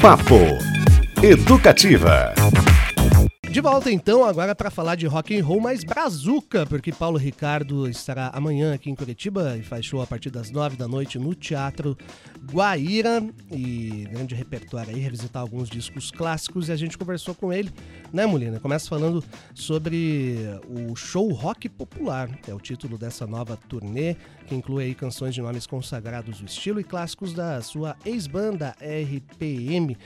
Papo Educativa. De volta então agora para falar de rock and roll mais brazuca, porque Paulo Ricardo estará amanhã aqui em Curitiba e faz show a partir das nove da noite no Teatro Guaíra e grande repertório aí, revisitar alguns discos clássicos e a gente conversou com ele, né, Molina? Começa falando sobre o show Rock Popular, é o título dessa nova turnê, que inclui aí canções de nomes consagrados do estilo e clássicos da sua ex-banda RPM.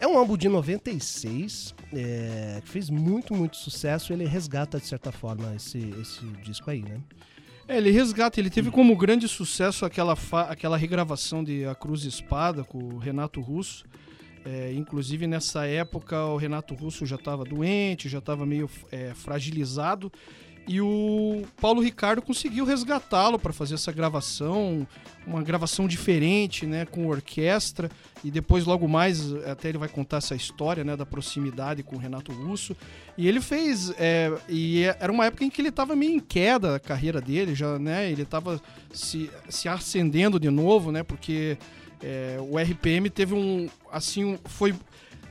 É um álbum de 96, é, que fez muito, muito sucesso. Ele resgata, de certa forma, esse, esse disco aí, né? É, ele resgata, ele teve como grande sucesso aquela, aquela regravação de A Cruz e Espada com o Renato Russo. É, inclusive nessa época o Renato Russo já estava doente, já estava meio é, fragilizado e o Paulo Ricardo conseguiu resgatá-lo para fazer essa gravação, uma gravação diferente, né, com orquestra. E depois, logo mais, até ele vai contar essa história, né, da proximidade com o Renato Russo. E ele fez, é, e era uma época em que ele estava meio em queda a carreira dele, já, né, ele estava se, se acendendo de novo, né, porque é, o RPM teve um, assim, foi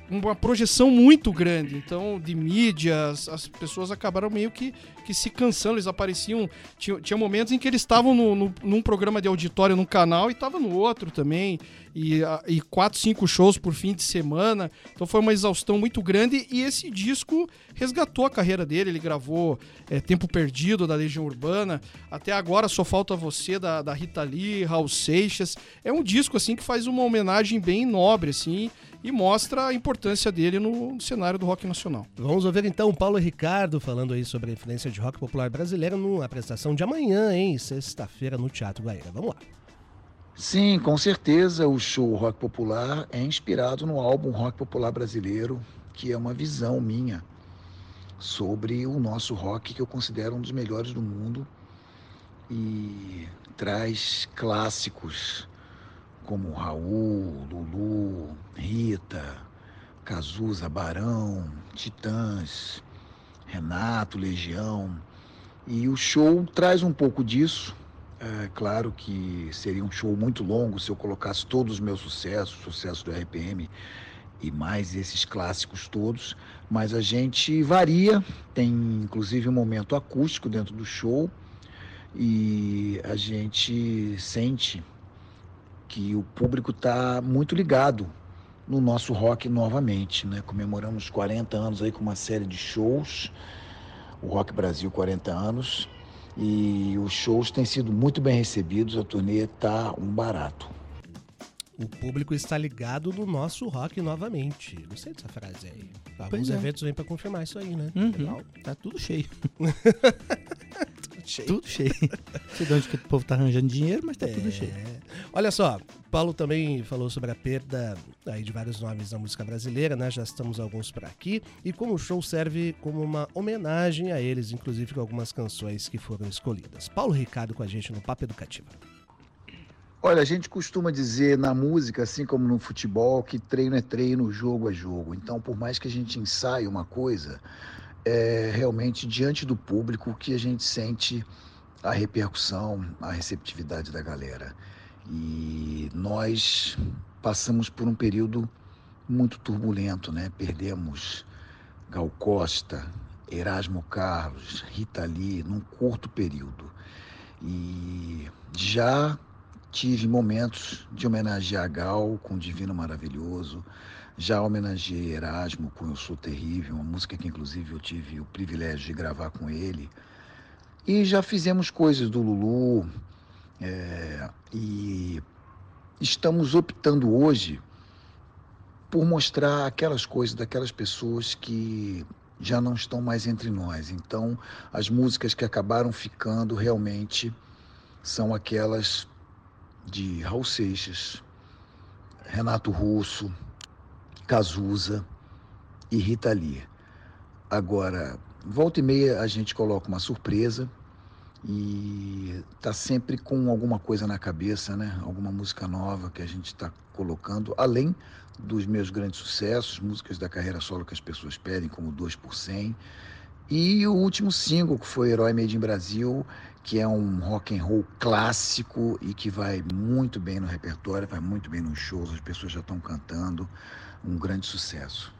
uma projeção muito grande. Então, de mídias, as pessoas acabaram meio que, que se cansando. Eles apareciam. Tinha, tinha momentos em que eles estavam no, no, num programa de auditório num canal e estavam no outro também. E, e quatro, cinco shows por fim de semana. Então foi uma exaustão muito grande. E esse disco resgatou a carreira dele. Ele gravou é, Tempo Perdido da Legião Urbana. Até agora só falta você da, da Rita Lee, Raul Seixas. É um disco assim que faz uma homenagem bem nobre, assim e mostra a importância dele no cenário do rock nacional. Vamos ouvir então o Paulo Ricardo falando aí sobre a influência de rock popular brasileiro numa apresentação de amanhã, hein, sexta-feira no Teatro Guaíra. Vamos lá. Sim, com certeza o show Rock Popular é inspirado no álbum Rock Popular Brasileiro, que é uma visão minha sobre o nosso rock que eu considero um dos melhores do mundo e traz clássicos como Raul, Lulu, Rita, Cazuza, Barão, Titãs, Renato, Legião. E o show traz um pouco disso. É claro que seria um show muito longo se eu colocasse todos os meus sucessos, sucessos do RPM e mais esses clássicos todos, mas a gente varia, tem inclusive um momento acústico dentro do show e a gente sente que o público está muito ligado no nosso rock novamente, né? Comemoramos 40 anos aí com uma série de shows, o Rock Brasil 40 anos, e os shows têm sido muito bem recebidos, a turnê está um barato. O público está ligado no nosso rock novamente. Gostei dessa frase aí. Alguns é. eventos vêm para confirmar isso aí, né? Uhum. Legal. Tá tudo cheio. cheio. Tudo cheio. Não sei de onde que o povo tá arranjando dinheiro, mas tá é. tudo cheio. Olha só, Paulo também falou sobre a perda aí de vários nomes da música brasileira, né? Já estamos alguns por aqui. E como o show serve como uma homenagem a eles, inclusive com algumas canções que foram escolhidas. Paulo Ricardo com a gente no Papo Educativo. Olha, a gente costuma dizer na música, assim como no futebol, que treino é treino, jogo é jogo. Então, por mais que a gente ensaie uma coisa, é realmente diante do público que a gente sente a repercussão, a receptividade da galera. E nós passamos por um período muito turbulento, né? Perdemos Gal Costa, Erasmo Carlos, Rita Lee num curto período. E já tive momentos de homenagear Gal com Divino Maravilhoso, já homenageei Erasmo com Eu Sou Terrível, uma música que inclusive eu tive o privilégio de gravar com ele. E já fizemos coisas do Lulu. É, e estamos optando hoje por mostrar aquelas coisas daquelas pessoas que já não estão mais entre nós. Então, as músicas que acabaram ficando realmente são aquelas de Raul Seixas, Renato Russo, Cazuza e Rita Lee. Agora, volta e meia a gente coloca uma surpresa e tá sempre com alguma coisa na cabeça, né? Alguma música nova que a gente está colocando, além dos meus grandes sucessos, músicas da carreira solo que as pessoas pedem, como 2 por 100, E o último single, que foi Herói Made in Brasil, que é um rock and roll clássico e que vai muito bem no repertório, vai muito bem nos shows, as pessoas já estão cantando, um grande sucesso.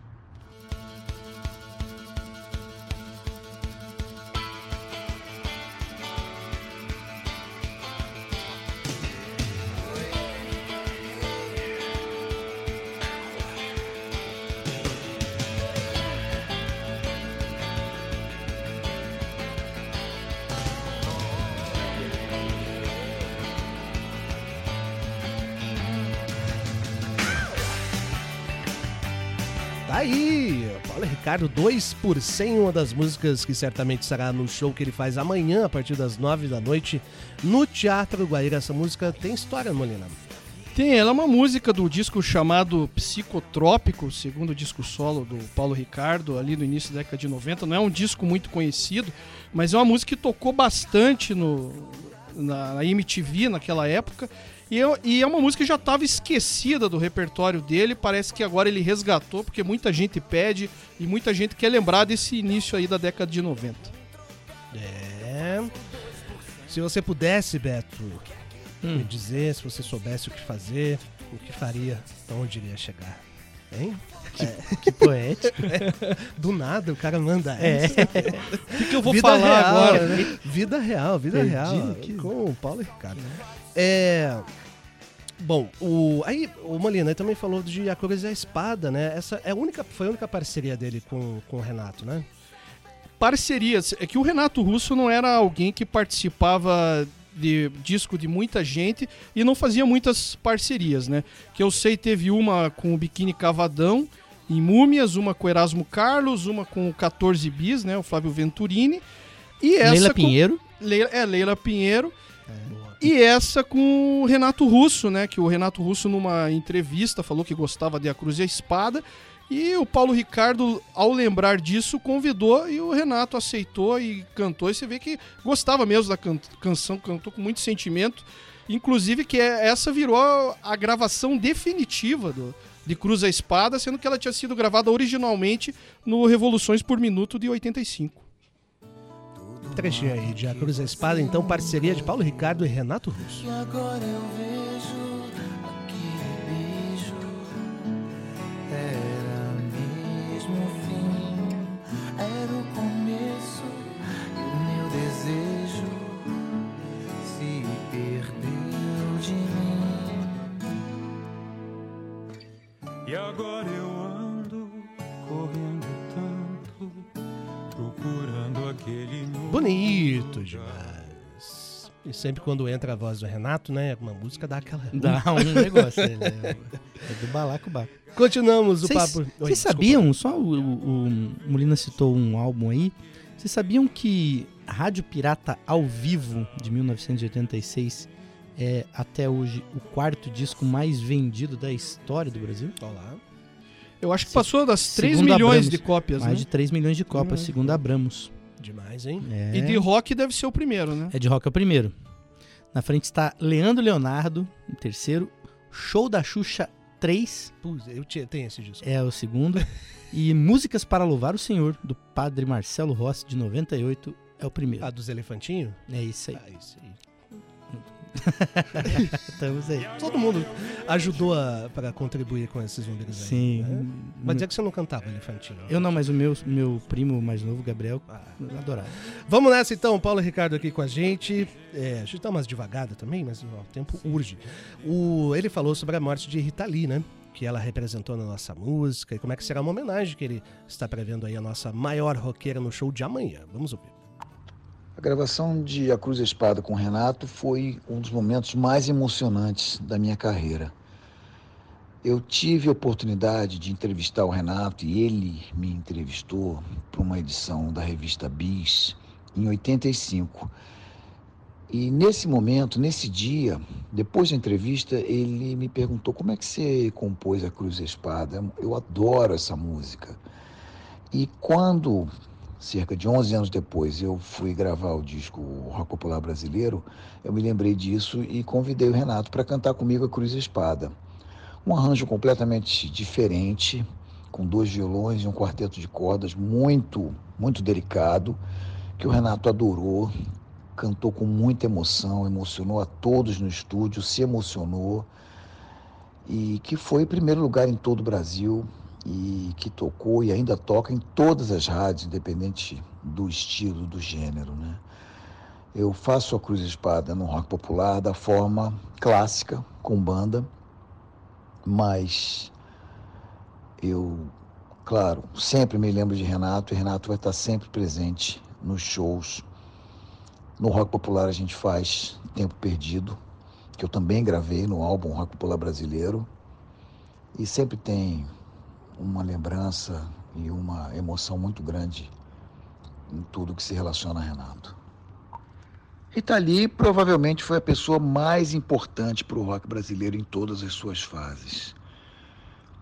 Tá aí, Paulo Ricardo, 2 por 100, uma das músicas que certamente será no show que ele faz amanhã, a partir das 9 da noite, no Teatro Guaíra. Essa música tem história, Molina? Tem, ela é uma música do disco chamado Psicotrópico, segundo disco solo do Paulo Ricardo, ali no início da década de 90. Não é um disco muito conhecido, mas é uma música que tocou bastante no, na, na MTV naquela época. E, eu, e é uma música que já estava esquecida do repertório dele. Parece que agora ele resgatou, porque muita gente pede e muita gente quer lembrar desse início aí da década de 90. É. Se você pudesse, Beto, Hum. me dizer, se você soubesse o que fazer, o que faria, onde iria chegar? Hein? Que poético. Do nada o cara manda É. essa. O que, que eu vou vida falar real, agora? né? Vida real, vida Perdido real. aqui. Com o Paulo e Ricardo. É. Bom, o, aí o Molina também falou de A Cruz e a Espada, né? Essa é a única, foi a única parceria dele com, com o Renato, né? parcerias. É que o Renato Russo não era alguém que participava de disco de muita gente e não fazia muitas parcerias, né? Que eu sei teve uma com o Biquíni Cavadão em Múmias, uma com o Erasmo Carlos, uma com o 14 Bis, né? O Flávio Venturini. E essa Leila com- Pinheiro. Leila, é, Leila Pinheiro. E essa com o Renato Russo, né? Que o Renato Russo, numa entrevista, falou que gostava de A Cruz e a Espada. E o Paulo Ricardo, ao lembrar disso, convidou e o Renato aceitou e cantou. E você vê que gostava mesmo da can- canção, cantou com muito sentimento. Inclusive que é- essa virou a gravação definitiva do, de Cruz a Espada, sendo que ela tinha sido gravada originalmente no Revoluções por Minuto de 85. Trechinho aí de A Cruz e a Espada, então parceria de Paulo Ricardo e Renato Russo. E agora eu vejo sempre quando entra a voz do Renato, né? Uma música dá aquela. Dá um negócio. ele É, é do balacobaco. Continuamos o Vocês papo. Vocês sabiam, só o, o, o Molina citou um álbum aí, vocês sabiam que Rádio Pirata ao vivo de 1986 é até hoje o quarto disco mais vendido da história do Brasil? Olá. Eu acho que passou das 3 segundo milhões Abramos, de cópias, Mais né? de 3 milhões de cópias, Hum. segundo Abramos. Demais, hein? É, E de rock deve ser o primeiro, né? é de rock é o primeiro. Na frente está Leandro Leonardo, em terceiro. Show da Xuxa 3 Putz, eu tem esse disco. é o segundo. e Músicas para Louvar o Senhor, do padre Marcelo Rossi, de 98, é o primeiro. Ah, dos elefantinhos? É isso aí. Ah, isso aí. Estamos aí. Todo mundo ajudou para contribuir com esses números aí. Sim. Né? Mas dizer que você não cantava elefantinho. Eu não, mas o meu, meu primo mais novo, Gabriel, Ah. adorava. Vamos nessa então, Paulo Ricardo aqui com a gente. É, a gente tá umas devagada também, mas ó, o tempo urge. O, ele falou sobre a morte de Rita Lee, né? Que ela representou na nossa música e como é que será uma homenagem que ele está prevendo aí a nossa maior roqueira no show de amanhã. Vamos ouvir. A gravação de A Cruz e a Espada com o Renato foi um dos momentos mais emocionantes da minha carreira. Eu tive a oportunidade de entrevistar o Renato e ele me entrevistou para uma edição da revista Bis em 85. E nesse momento, nesse dia, depois da entrevista, ele me perguntou como é que você compôs A Cruz e a Espada. Eu adoro essa música. E quando cerca de 11 anos depois, eu fui gravar o disco Rock Popular Brasileiro, eu me lembrei disso e convidei o Renato para cantar comigo a Cruz e Espada. Um arranjo completamente diferente, com dois violões e um quarteto de cordas muito, muito delicado, que o Renato adorou, cantou com muita emoção, emocionou a todos no estúdio, se emocionou e que foi primeiro lugar em todo o Brasil e que tocou e ainda toca em todas as rádios, independente do estilo, do gênero, né? Eu faço a Cruz Espada no rock popular da forma clássica, com banda, mas eu, claro, sempre me lembro de Renato e Renato vai estar sempre presente nos shows. No rock popular a gente faz Tempo Perdido, que eu também gravei no álbum Rock Popular Brasileiro, e sempre tem uma lembrança e uma emoção muito grande em tudo que se relaciona a Renato. Rita Lee provavelmente foi a pessoa mais importante para o rock brasileiro em todas as suas fases.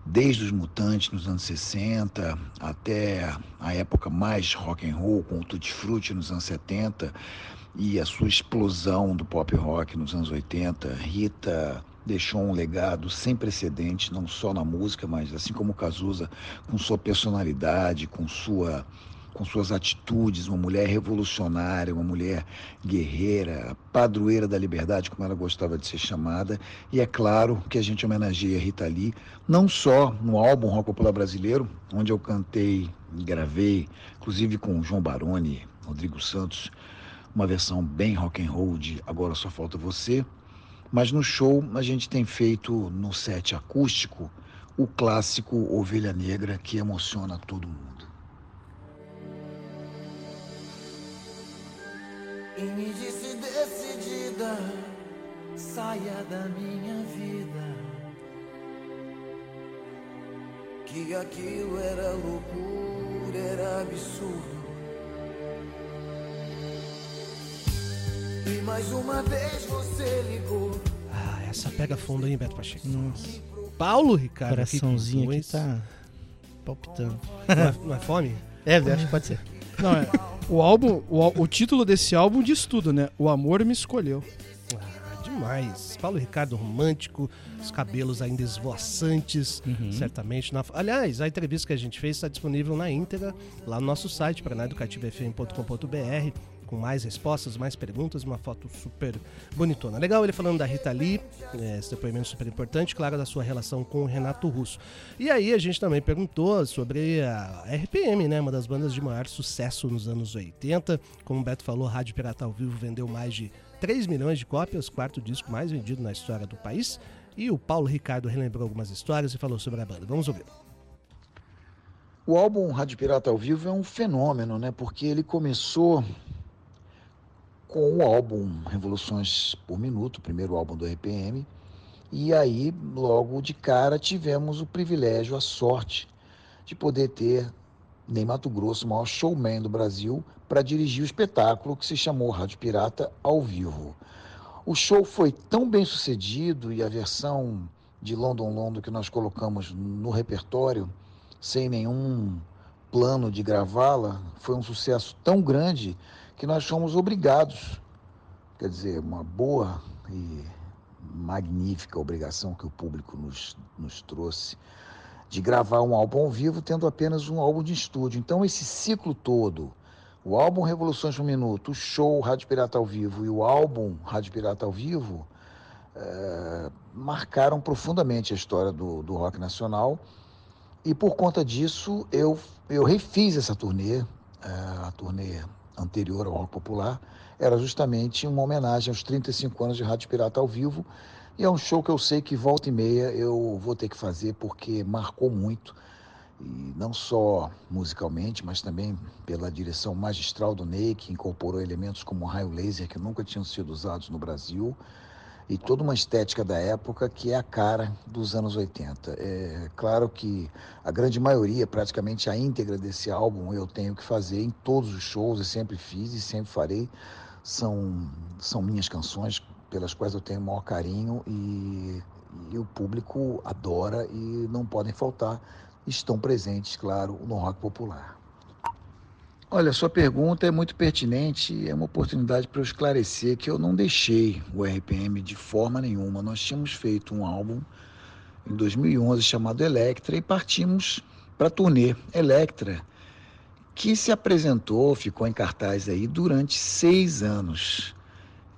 Desde os Mutantes nos anos 60 até a época mais rock and roll com o Tutti Frutti nos anos 70 e a sua explosão do pop rock nos anos 80, Rita deixou um legado sem precedentes, não só na música, mas assim como Cazuza, com sua personalidade, com sua com suas atitudes, uma mulher revolucionária, uma mulher guerreira, padroeira da liberdade, como ela gostava de ser chamada. E é claro que a gente homenageia Rita Lee, não só no álbum Rock Popular Brasileiro, onde eu cantei gravei, inclusive com João Baroni, Rodrigo Santos, uma versão bem rock and roll de Agora Só Falta Você. Mas no show a gente tem feito no set acústico o clássico Ovelha Negra que emociona todo mundo. E me disse decidida, saia da minha vida. Que aquilo era loucura, era absurdo. E mais uma vez você ligou. Ah, essa pega fundo, hein, Beto Pacheco? Nossa, Paulo Ricardo. coraçãozinho aqui que tá palpitando. Não é, não é fome? É, acho que pode ser. Não, é. O álbum, o, o título desse álbum diz tudo, né? O amor me escolheu. Ah, demais. Paulo Ricardo romântico, os cabelos ainda esvoaçantes, Uhum. certamente. Na... Aliás, a entrevista que a gente fez está disponível na íntegra lá no nosso site, paranaeducativofm.com.br, com mais respostas, mais perguntas, uma foto super bonitona. Legal ele falando da Rita Lee, é, esse depoimento super importante, claro, da sua relação com o Renato Russo. E aí a gente também perguntou sobre a RPM, né, uma das bandas de maior sucesso nos anos 80. Como o Beto falou, Rádio Pirata ao Vivo vendeu mais de 3 milhões de cópias, quarto disco mais vendido na história do país. E o Paulo Ricardo relembrou algumas histórias e falou sobre a banda. Vamos ouvir. O álbum Rádio Pirata ao Vivo é um fenômeno, né? Porque ele começou com o álbum Revoluções por Minuto, o primeiro álbum do RPM, e aí, logo de cara, tivemos o privilégio, a sorte de poder ter Ney Mato Grosso, o maior showman do Brasil, para dirigir o espetáculo que se chamou Rádio Pirata ao Vivo. O show foi tão bem sucedido e a versão de London London que nós colocamos no repertório, sem nenhum plano de gravá-la, foi um sucesso tão grande que nós fomos obrigados, quer dizer, uma boa e magnífica obrigação que o público nos, nos trouxe, de gravar um álbum ao vivo tendo apenas um álbum de estúdio. Então, esse ciclo todo, o álbum Revoluções por Minuto, o show Rádio Pirata ao Vivo e o álbum Rádio Pirata ao Vivo, eh, marcaram profundamente a história do, do rock nacional. E por conta disso, eu, eu refiz essa turnê, eh, a turnê anterior ao Rock Popular, era justamente uma homenagem aos 35 anos de Rádio Pirata ao vivo. E é um show que eu sei que volta e meia eu vou ter que fazer porque marcou muito. E não só musicalmente, mas também pela direção magistral do Ney, que incorporou elementos como raio laser que nunca tinham sido usados no Brasil e toda uma estética da época que é a cara dos anos 80. É claro que a grande maioria, praticamente a íntegra desse álbum, eu tenho que fazer em todos os shows, e sempre fiz e sempre farei. São, são minhas canções pelas quais eu tenho o maior carinho e, e o público adora e não podem faltar. Estão presentes, claro, no rock popular. Olha, sua pergunta é muito pertinente e é uma oportunidade para eu esclarecer que eu não deixei o RPM de forma nenhuma. Nós tínhamos feito um álbum em 2011 chamado Electra e partimos para a turnê Electra, que se apresentou, ficou em cartaz aí durante seis anos.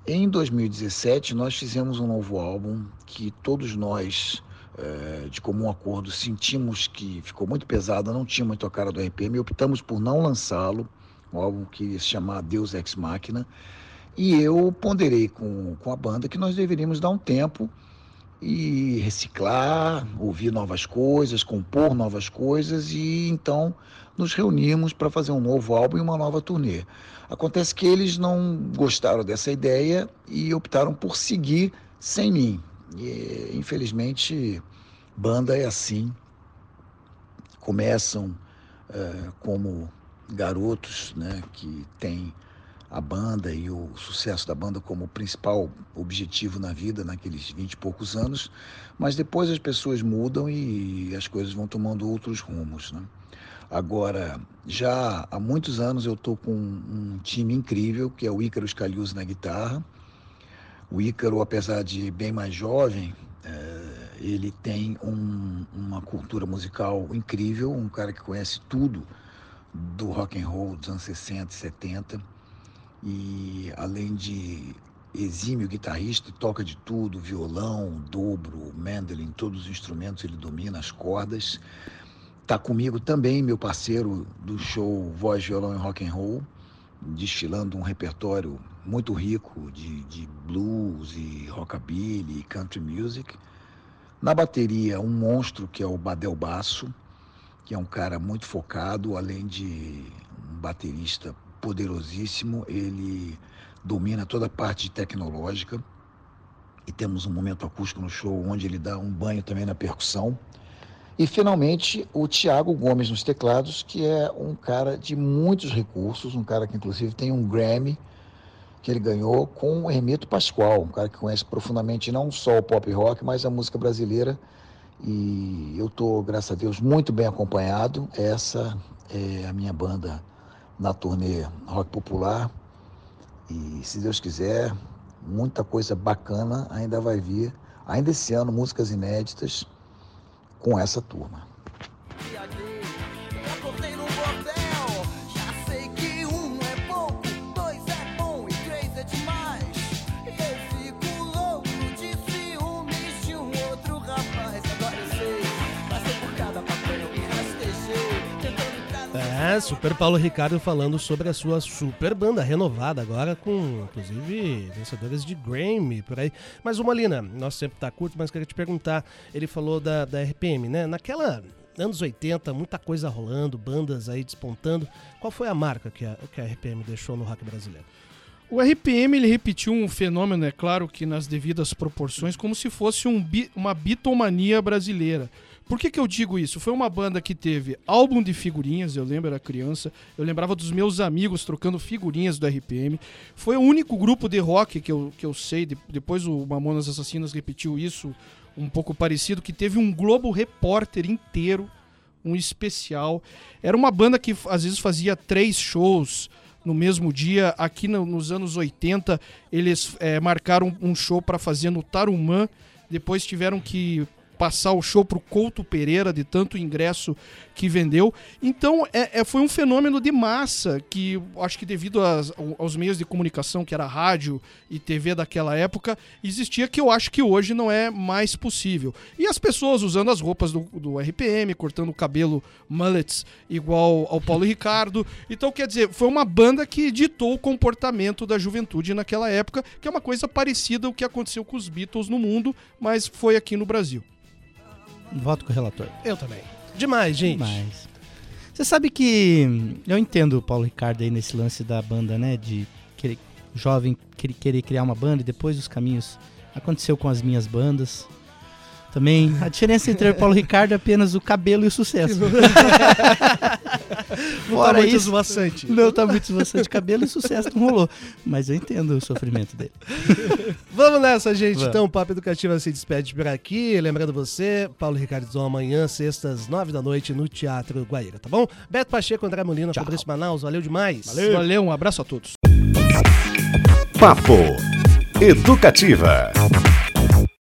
Em 2017, nós fizemos um novo álbum que todos nós, eh, de comum acordo, sentimos que ficou muito pesado, não tinha muito a cara do RPM e optamos por não lançá-lo, um álbum que se chama Deus Ex Machina. E eu ponderei com, com a banda que nós deveríamos dar um tempo e reciclar, ouvir novas coisas, compor novas coisas e então nos reunimos para fazer um novo álbum e uma nova turnê. Acontece que eles não gostaram dessa ideia e optaram por seguir sem mim. E, infelizmente, banda é assim. Começam é, como garotos né, que têm a banda e o sucesso da banda como principal objetivo na vida naqueles vinte e poucos anos, mas depois as pessoas mudam e as coisas vão tomando outros rumos. Né? Agora, já há muitos anos eu estou com um time incrível, que é o Ícaro Scaliuso na guitarra. O Ícaro, apesar de bem mais jovem, é, ele tem um, uma cultura musical incrível, um cara que conhece tudo do rock and roll dos anos 60 e 70 e além de exímio guitarrista, toca de tudo, violão, dobro, mandolin, todos os instrumentos ele domina, as cordas. Tá comigo também meu parceiro do show Voz, Violão e Rock and Roll, destilando um repertório muito rico de, de blues e rockabilly e country music. Na bateria, um monstro que é o Badel Basso, que é um cara muito focado, além de um baterista poderosíssimo, ele domina toda a parte tecnológica e temos um momento acústico no show onde ele dá um banho também na percussão. E finalmente o Tiago Gomes nos teclados, que é um cara de muitos recursos, um cara que inclusive tem um Grammy que ele ganhou com o Hermeto Pascoal, um cara que conhece profundamente não só o pop rock, mas a música brasileira. E eu estou, graças a Deus, muito bem acompanhado. Essa é a minha banda na turnê Rock Popular. E se Deus quiser, muita coisa bacana ainda vai vir, ainda esse ano, músicas inéditas com essa turma. Super Paulo Ricardo falando sobre a sua super banda renovada agora, com inclusive vencedores de Grammy por aí. Mas o Molina, nosso tempo tá curto, mas queria te perguntar, ele falou da, da RPM, né? Naquela anos 80, muita coisa rolando, bandas aí despontando. Qual foi a marca que a, que a RPM deixou no rock brasileiro? O RPM ele repetiu um fenômeno, é claro que nas devidas proporções, como se fosse um uma bitomania brasileira. Por que, que eu digo isso? Foi uma banda que teve álbum de figurinhas, eu lembro, era criança, eu lembrava dos meus amigos trocando figurinhas do RPM. Foi o único grupo de rock que eu, que eu sei, de- depois o Mamonas Assassinas repetiu isso, um pouco parecido, que teve um Globo Repórter inteiro, um especial. Era uma banda que às vezes fazia três shows no mesmo dia. Aqui no- nos anos 80, eles eh, marcaram um show para fazer no Tarumã. Depois tiveram que passar o show pro Couto Pereira, de tanto ingresso que vendeu. Então, é, é- foi um fenômeno de massa que, acho que devido às- ao- aos meios de comunicação, que era rádio e TV daquela época, existia que eu acho que hoje não é mais possível. E as pessoas usando as roupas do, do RPM, cortando o cabelo mullets igual ao Paulo Ricardo. Então, quer dizer, foi uma banda que ditou o comportamento da juventude naquela época, que é uma coisa parecida ao que aconteceu com os Beatles no mundo, mas foi aqui no Brasil. Voto com o relator. Eu também. Demais, gente. Mas. Você sabe que. Eu entendo o Paulo Ricardo aí nesse lance da banda, né? De querer, jovem querer criar uma banda e depois os caminhos. Aconteceu com as minhas bandas. Também. A diferença entre o Paulo Ricardo é apenas o cabelo e o sucesso. Não tá Fora muito isso, não tá muito bastante cabelo e sucesso não rolou. Mas eu entendo o sofrimento dele. Vamos nessa, gente. Vamos. Então, o Papo Educativo se despede por aqui. Lembrando você, Paulo Ricardo Zon, amanhã, sextas, nove da noite, no Teatro Guaíra, tá bom? Beto Pacheco, André Molina. Fabrício Manaus, valeu demais. Valeu, um abraço a todos. Papo Educativa.